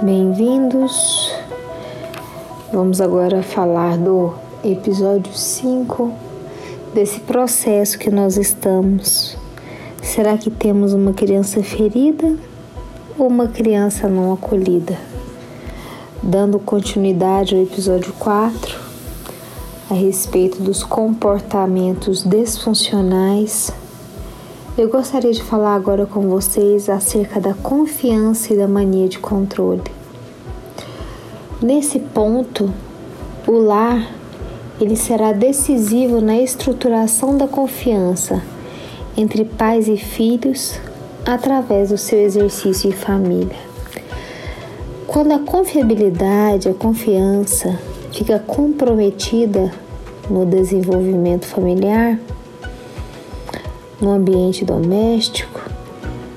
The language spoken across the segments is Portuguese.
Bem-vindos. Vamos agora falar do episódio 5 desse processo que nós estamos. Será que temos uma criança ferida ou uma criança não acolhida? Dando continuidade ao episódio 4 a respeito dos comportamentos disfuncionais eu gostaria de falar agora com vocês acerca da confiança e da mania de controle. Nesse ponto, o lar ele será decisivo na estruturação da confiança entre pais e filhos através do seu exercício em família. Quando a confiabilidade, a confiança fica comprometida no desenvolvimento familiar, no ambiente doméstico,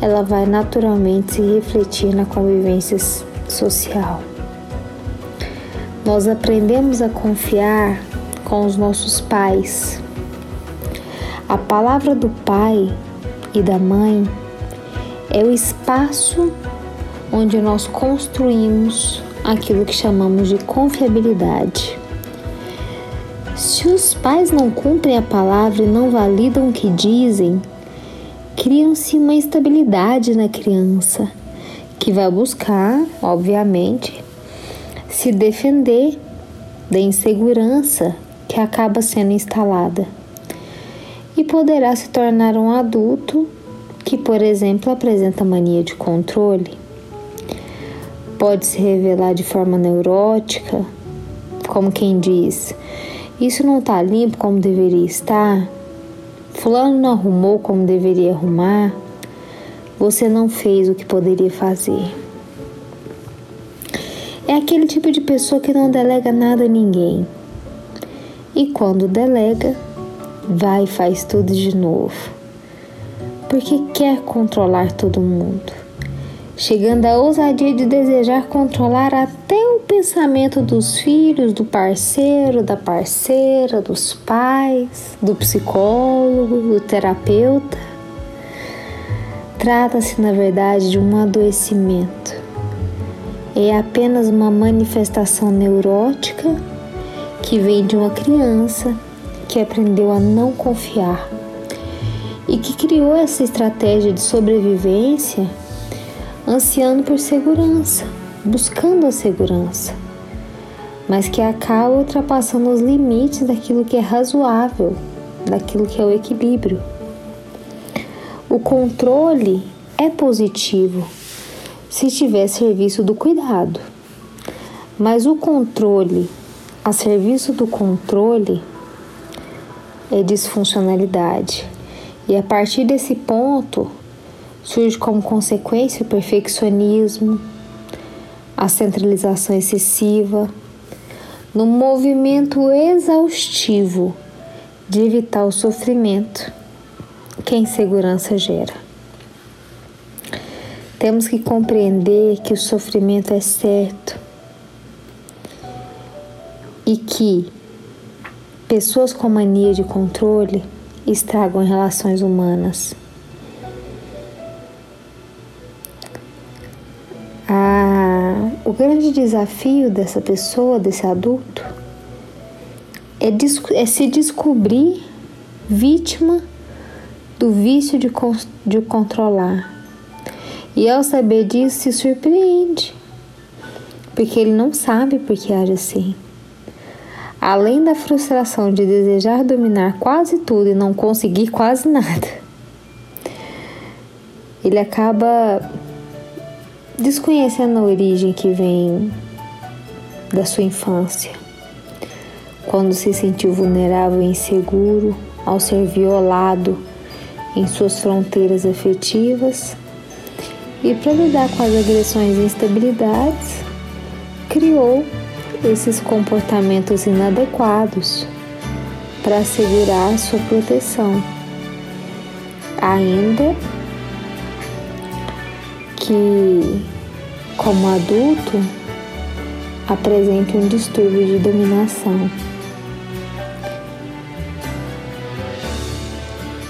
ela vai naturalmente se refletir na convivência social. Nós aprendemos a confiar com os nossos pais. A palavra do pai e da mãe é o espaço onde nós construímos aquilo que chamamos de confiabilidade. Se os pais não cumprem a palavra e não validam o que dizem, criam-se uma instabilidade na criança, que vai buscar, obviamente, se defender da insegurança que acaba sendo instalada e poderá se tornar um adulto que, por exemplo, apresenta mania de controle. Pode se revelar de forma neurótica, como quem diz: isso não está limpo como deveria estar? Fulano não arrumou como deveria arrumar? Você não fez o que poderia fazer. É aquele tipo de pessoa que não delega nada a ninguém. E quando delega, vai e faz tudo de novo. Porque quer controlar todo mundo chegando à ousadia de desejar controlar até o pensamento dos filhos, do parceiro, da parceira, dos pais, do psicólogo, do terapeuta. Trata-se, na verdade, de um adoecimento. É apenas uma manifestação neurótica que vem de uma criança que aprendeu a não confiar e que criou essa estratégia de sobrevivência ansiando por segurança, buscando a segurança, mas que acaba ultrapassando os limites daquilo que é razoável, daquilo que é o equilíbrio. O controle é positivo se estiver a serviço do cuidado, mas o controle a serviço do controle é disfuncionalidade. E a partir desse ponto, Surge como consequência o perfeccionismo, a centralização excessiva, no movimento exaustivo de evitar o sofrimento que a insegurança gera. Temos que compreender que o sofrimento é certo e que pessoas com mania de controle estragam relações humanas. Grande desafio dessa pessoa, desse adulto, é, é se descobrir vítima do vício de, de controlar. E ao saber disso, se surpreende, porque ele não sabe por que age assim. Além da frustração de desejar dominar quase tudo e não conseguir quase nada, ele acaba desconhecendo a origem que vem da sua infância, quando se sentiu vulnerável e inseguro ao ser violado em suas fronteiras afetivas e para lidar com as agressões e instabilidades, criou esses comportamentos inadequados para assegurar sua proteção. Ainda que, como adulto, apresente um distúrbio de dominação.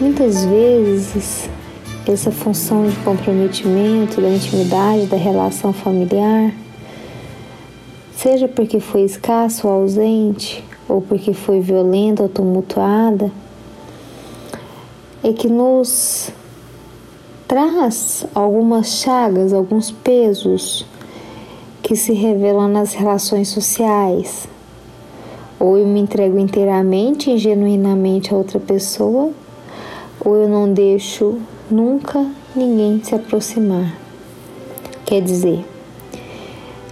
Muitas vezes, essa função de comprometimento da intimidade da relação familiar seja porque foi escasso ou ausente, ou porque foi violenta ou tumultuada, é que nos traz algumas chagas, alguns pesos que se revelam nas relações sociais. Ou eu me entrego inteiramente e genuinamente a outra pessoa, ou eu não deixo nunca ninguém se aproximar. Quer dizer,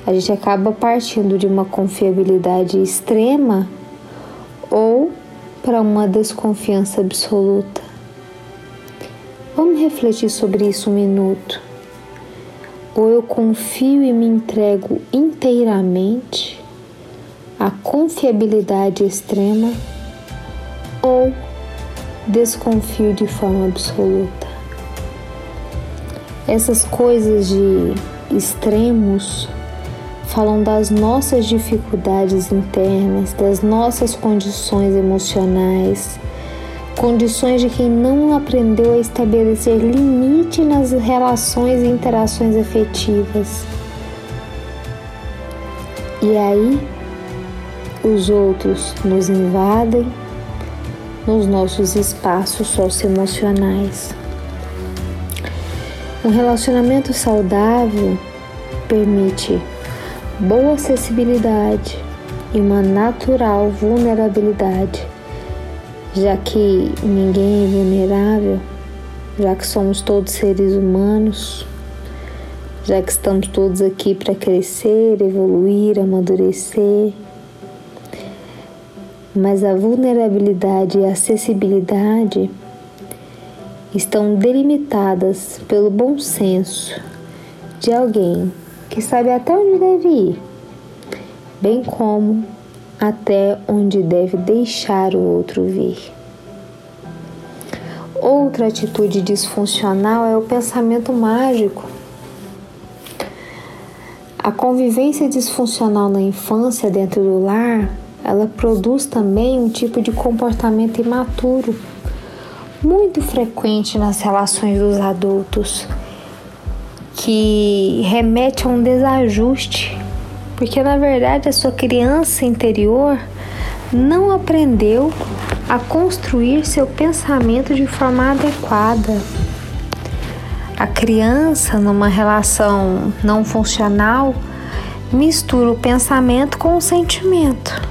a gente acaba partindo de uma confiabilidade extrema ou para uma desconfiança absoluta. Vamos refletir sobre isso um minuto. Ou eu confio e me entrego inteiramente à confiabilidade extrema, ou desconfio de forma absoluta. Essas coisas de extremos falam das nossas dificuldades internas, das nossas condições emocionais, condições de quem não aprendeu a estabelecer limite nas relações e interações afetivas. E aí, os outros nos invadem nos nossos espaços socioemocionais. Um relacionamento saudável permite boa acessibilidade e uma natural vulnerabilidade, já que ninguém é vulnerável, já que somos todos seres humanos, já que estamos todos aqui para crescer, evoluir, amadurecer. Mas a vulnerabilidade e a acessibilidade estão delimitadas pelo bom senso de alguém que sabe até onde deve ir, bem como até onde deve deixar o outro vir. Outra atitude disfuncional é o pensamento mágico. A convivência disfuncional na infância dentro do lar, ela produz também um tipo de comportamento imaturo, muito frequente nas relações dos adultos que remete a um desajuste, porque na verdade a sua criança interior não aprendeu a construir seu pensamento de forma adequada. A criança, numa relação não funcional, mistura o pensamento com o sentimento.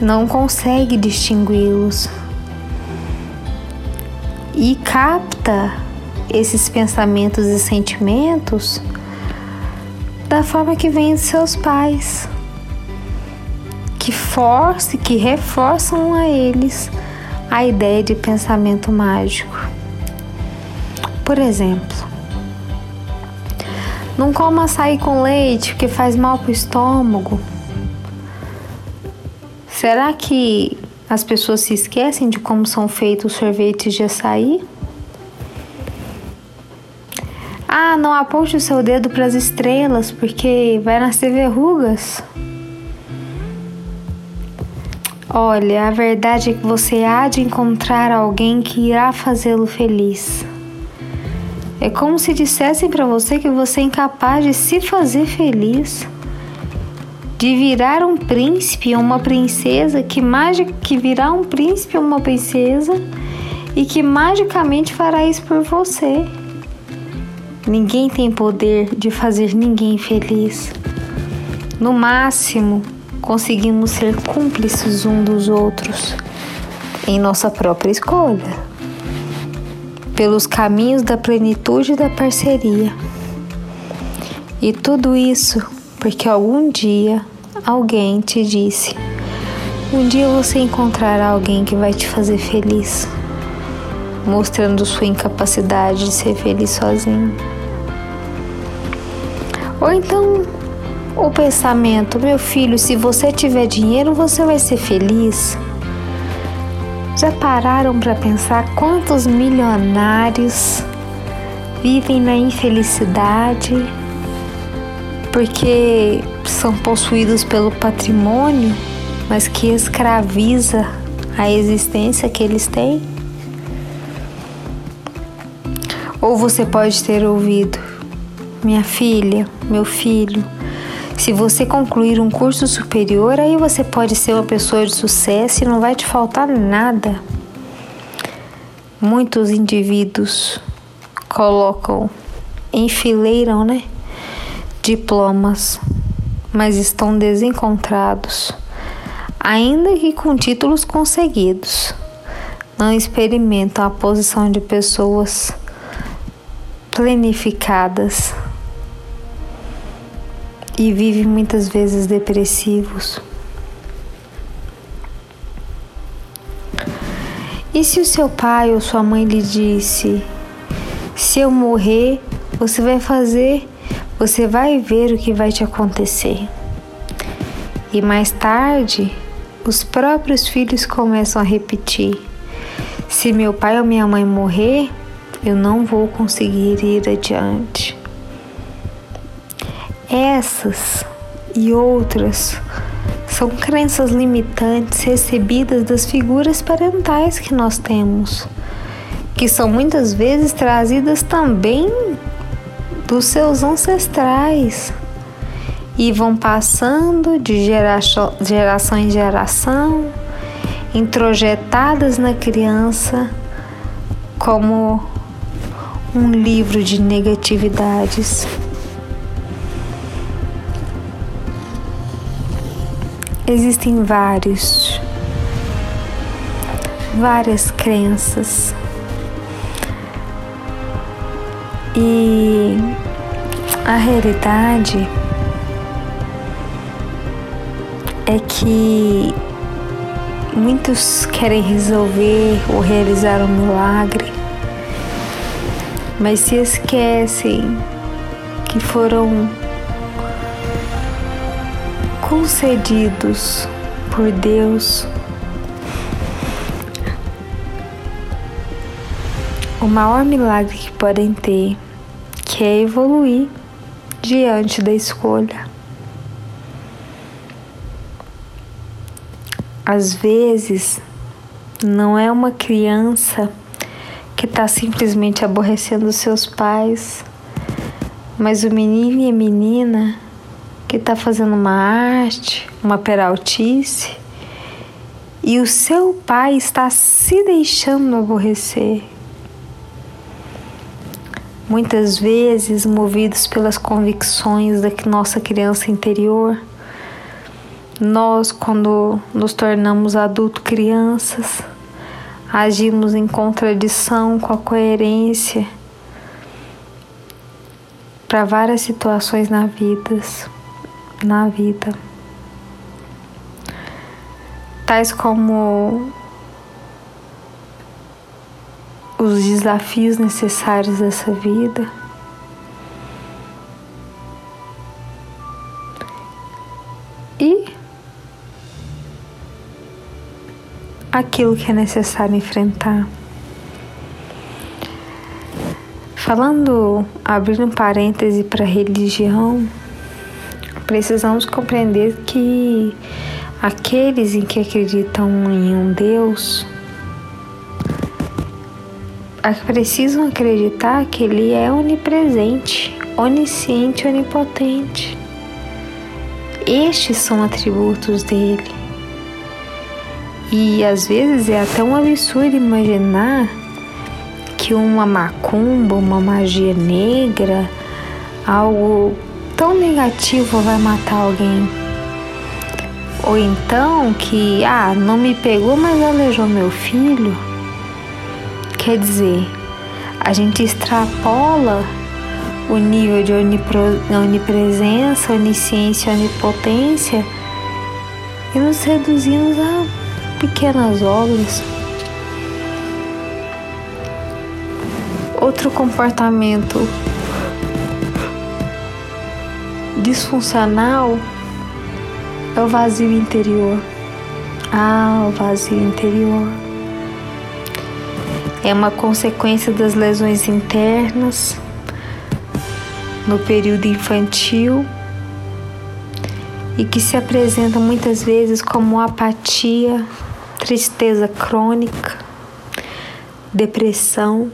Não consegue distingui-los e capta esses pensamentos e sentimentos da forma que vem de seus pais, que force, que reforçam a eles a ideia de pensamento mágico. Por exemplo, não coma açaí com leite porque faz mal para o estômago. Será que as pessoas se esquecem de como são feitos os sorvetes de açaí? Ah, não aponte o seu dedo para as estrelas porque vai nascer verrugas. Olha, a verdade é que você há de encontrar alguém que irá fazê-lo feliz. É como se dissessem para você que você é incapaz de se fazer feliz, de virar um príncipe ou uma princesa que mágica que virá um príncipe ou uma princesa e que magicamente fará isso por você. Ninguém tem poder de fazer ninguém feliz. No máximo, conseguimos ser cúmplices um dos outros em nossa própria escolha, pelos caminhos da plenitude e da parceria. E tudo isso porque algum dia alguém te disse: um dia você encontrará alguém que vai te fazer feliz mostrando sua incapacidade de ser feliz sozinho. Ou então o pensamento: meu filho, se você tiver dinheiro, você vai ser feliz. Já pararam para pensar quantos milionários vivem na infelicidade porque são possuídos pelo patrimônio, mas que escraviza a existência que eles têm? Ou você pode ter ouvido: Minha filha, meu filho, Se você concluir um curso superior, aí você pode ser uma pessoa de sucesso e não vai te faltar nada. Muitos indivíduos colocam, enfileiram, né? Diplomas, mas estão desencontrados, ainda que com títulos conseguidos. Não experimentam a posição de pessoas planificadas e vivem muitas vezes depressivos. E se o seu pai ou sua mãe lhe disse: se eu morrer, você vai fazer, você vai ver o que vai te acontecer. E mais tarde, os próprios filhos começam a repetir: se meu pai ou minha mãe morrer, eu não vou conseguir ir adiante. Essas e outras são crenças limitantes recebidas das figuras parentais que nós temos, que são muitas vezes trazidas também dos seus ancestrais e vão passando de geração, geração em geração, introjetadas na criança como um livro de negatividades. Existem vários, várias crenças. E a realidade é que muitos querem resolver ou realizar um milagre mas se esquecem que foram concedidos por Deus o maior milagre que podem ter, que é evoluir diante da escolha. Às vezes, não é uma criança que está simplesmente aborrecendo seus pais, mas o menino e a menina que está fazendo uma arte, uma peraltice, e o seu pai está se deixando aborrecer. Muitas vezes, movidos pelas convicções da nossa criança interior, nós, quando nos tornamos adultos crianças, agimos em contradição com a coerência para várias situações na vida, na vida. Tais como os desafios necessários dessa vida. Aquilo que é necessário enfrentar. Falando, abrindo um parêntese para religião, precisamos compreender que aqueles em que acreditam em um Deus precisam acreditar que Ele é onipresente, onisciente, onipotente. Estes são atributos dele. E às vezes é até um absurdo imaginar que uma macumba, uma magia negra, algo tão negativo vai matar alguém. Ou então que, ah, não me pegou, mas aleijou meu filho. Quer dizer, a gente extrapola o nível de onipresença, onisciência, onipotência e nos reduzimos a pequenas obras. Outro comportamento disfuncional é o vazio interior. Ah, o vazio interior. É uma consequência das lesões internas no período infantil e que se apresenta muitas vezes como apatia, tristeza crônica, depressão.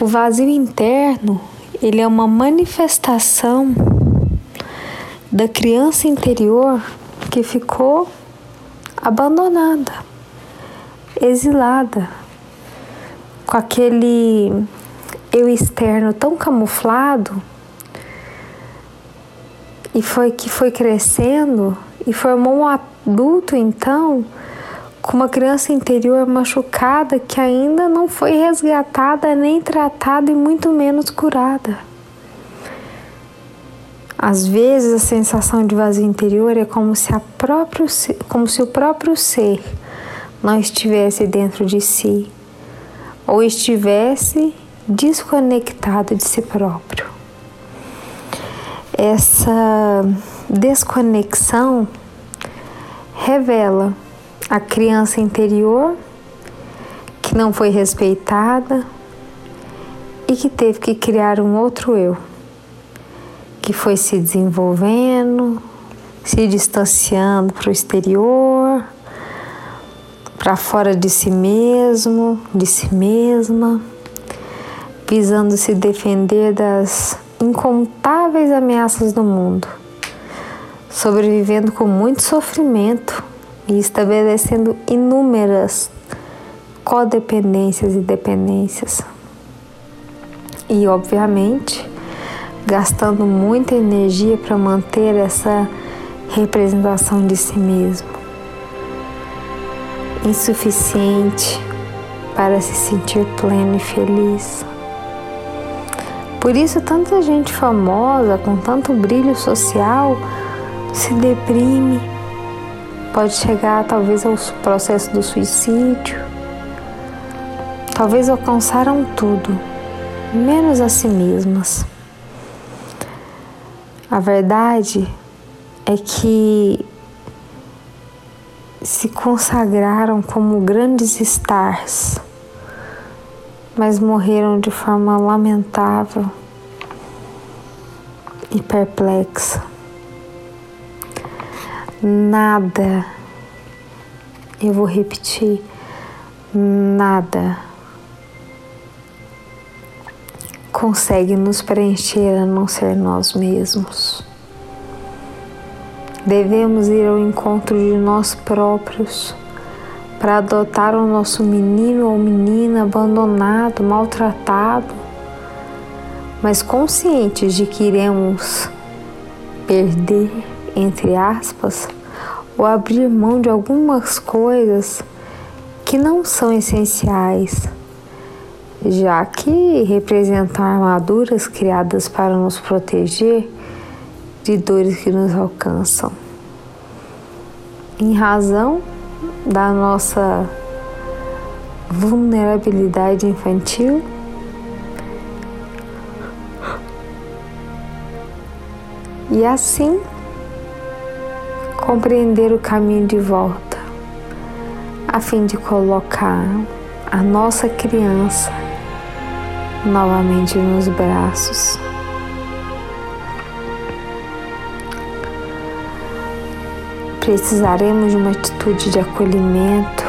O vazio interno, ele é uma manifestação da criança interior que ficou abandonada, exilada, com aquele eu externo tão camuflado e foi que foi crescendo e formou um adulto então com uma criança interior machucada que ainda não foi resgatada nem tratada e muito menos curada. Às vezes a sensação de vazio interior é como se, a próprio, como se o próprio ser não estivesse dentro de si ou estivesse desconectado de si próprio. Essa desconexão revela a criança interior que não foi respeitada e que teve que criar um outro eu que foi se desenvolvendo, se distanciando para o exterior, para fora de si mesmo, de si mesma, visando se defender das incontáveis ameaças do mundo, sobrevivendo com muito sofrimento e estabelecendo inúmeras codependências e dependências. E, obviamente, gastando muita energia para manter essa representação de si mesmo. Insuficiente para se sentir pleno e feliz. Por isso, tanta gente famosa, com tanto brilho social, se deprime, pode chegar talvez ao processo do suicídio. Talvez alcançaram tudo, menos a si mesmas. A verdade é que se consagraram como grandes stars, mas morreram de forma lamentável e perplexa. Nada, eu vou repetir, nada. Consegue nos preencher a não ser nós mesmos. Devemos ir ao encontro de nós próprios para adotar o nosso menino ou menina abandonado, maltratado, mas conscientes de que iremos perder, entre aspas, ou abrir mão de algumas coisas que não são essenciais já que representam armaduras criadas para nos proteger de dores que nos alcançam. Em razão da nossa vulnerabilidade infantil, e assim compreender o caminho de volta, a fim de colocar a nossa criança novamente nos braços. Precisaremos de uma atitude de acolhimento,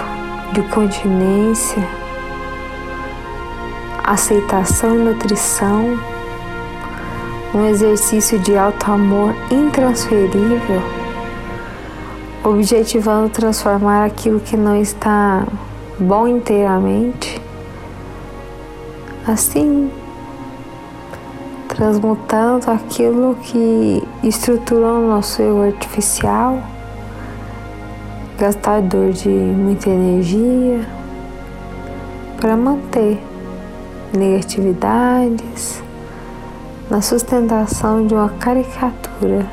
de continência, aceitação e nutrição, um exercício de alto amor intransferível, objetivando transformar aquilo que não está bom inteiramente assim transmutando aquilo que estruturou o nosso eu artificial, gastador de muita energia, para manter negatividades na sustentação de uma caricatura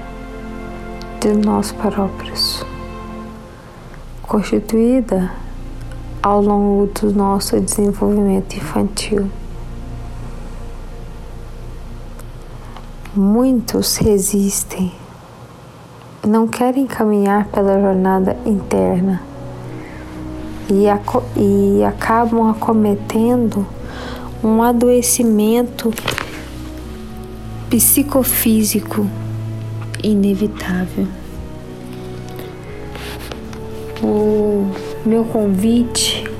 de nós próprios, constituída ao longo do nosso desenvolvimento infantil. Muitos resistem, não querem caminhar pela jornada interna e, e acabam acometendo um adoecimento psicofísico inevitável. O meu convite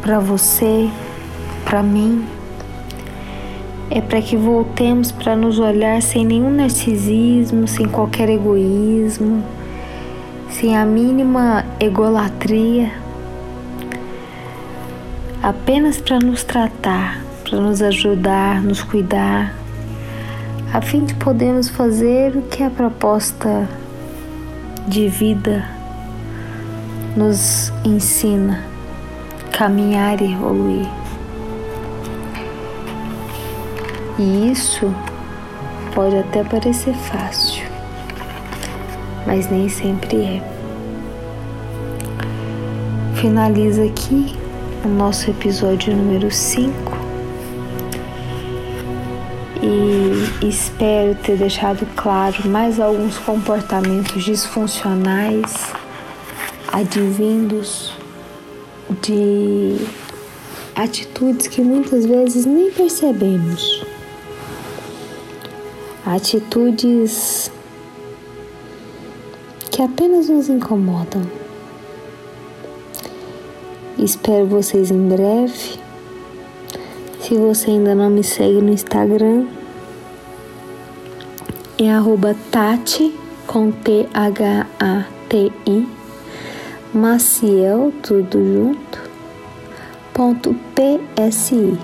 para você, para mim, é para que voltemos para nos olhar sem nenhum narcisismo, sem qualquer egoísmo, sem a mínima egolatria, apenas para nos tratar, para nos ajudar, nos cuidar, a fim de podermos fazer o que a proposta de vida nos ensina, caminhar e evoluir. E isso pode até parecer fácil, mas nem sempre é. Finaliza aqui o nosso episódio número 5 e espero ter deixado claro mais alguns comportamentos disfuncionais advindos de atitudes que muitas vezes nem percebemos atitudes que apenas nos incomodam. Espero vocês em breve. Se você ainda não me segue no Instagram, é arroba Tati com T-H-A-T-I Maciel, tudo junto, ponto P-S-I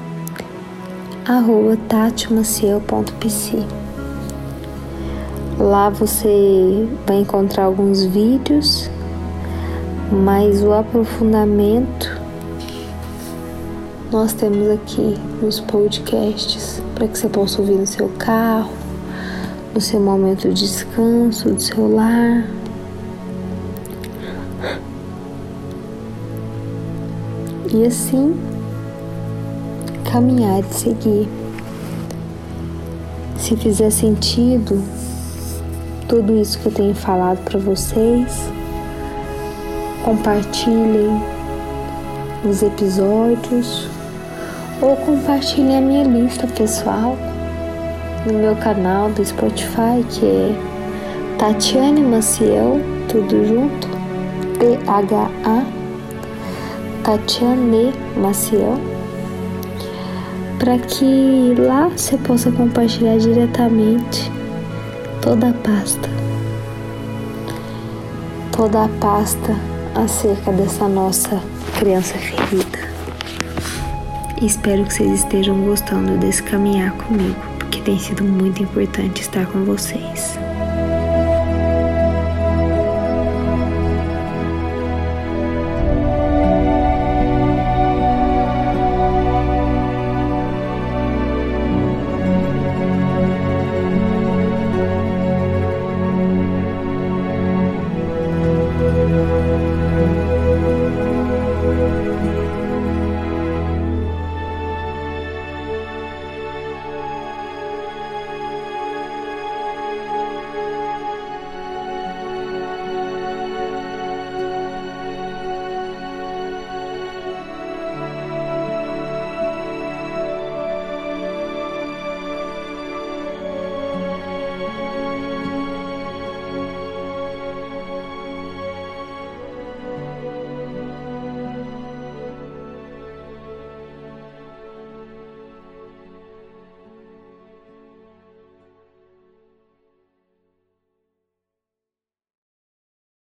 arroba tatimaciel.pc Lá você vai encontrar alguns vídeos, mas o aprofundamento nós temos aqui nos podcasts para que você possa ouvir no seu carro, no seu momento de descanso, do seu lar. E assim caminhar e seguir. Se fizer sentido, tudo isso que eu tenho falado para vocês. Compartilhem os episódios ou compartilhem a minha lista pessoal no meu canal do Spotify que é Tatiane Maciel, tudo junto, T-H-A, Tatiane Maciel, para que lá você possa compartilhar diretamente toda a pasta, toda a pasta acerca dessa nossa criança ferida. Espero que vocês estejam gostando desse caminhar comigo, porque tem sido muito importante estar com vocês.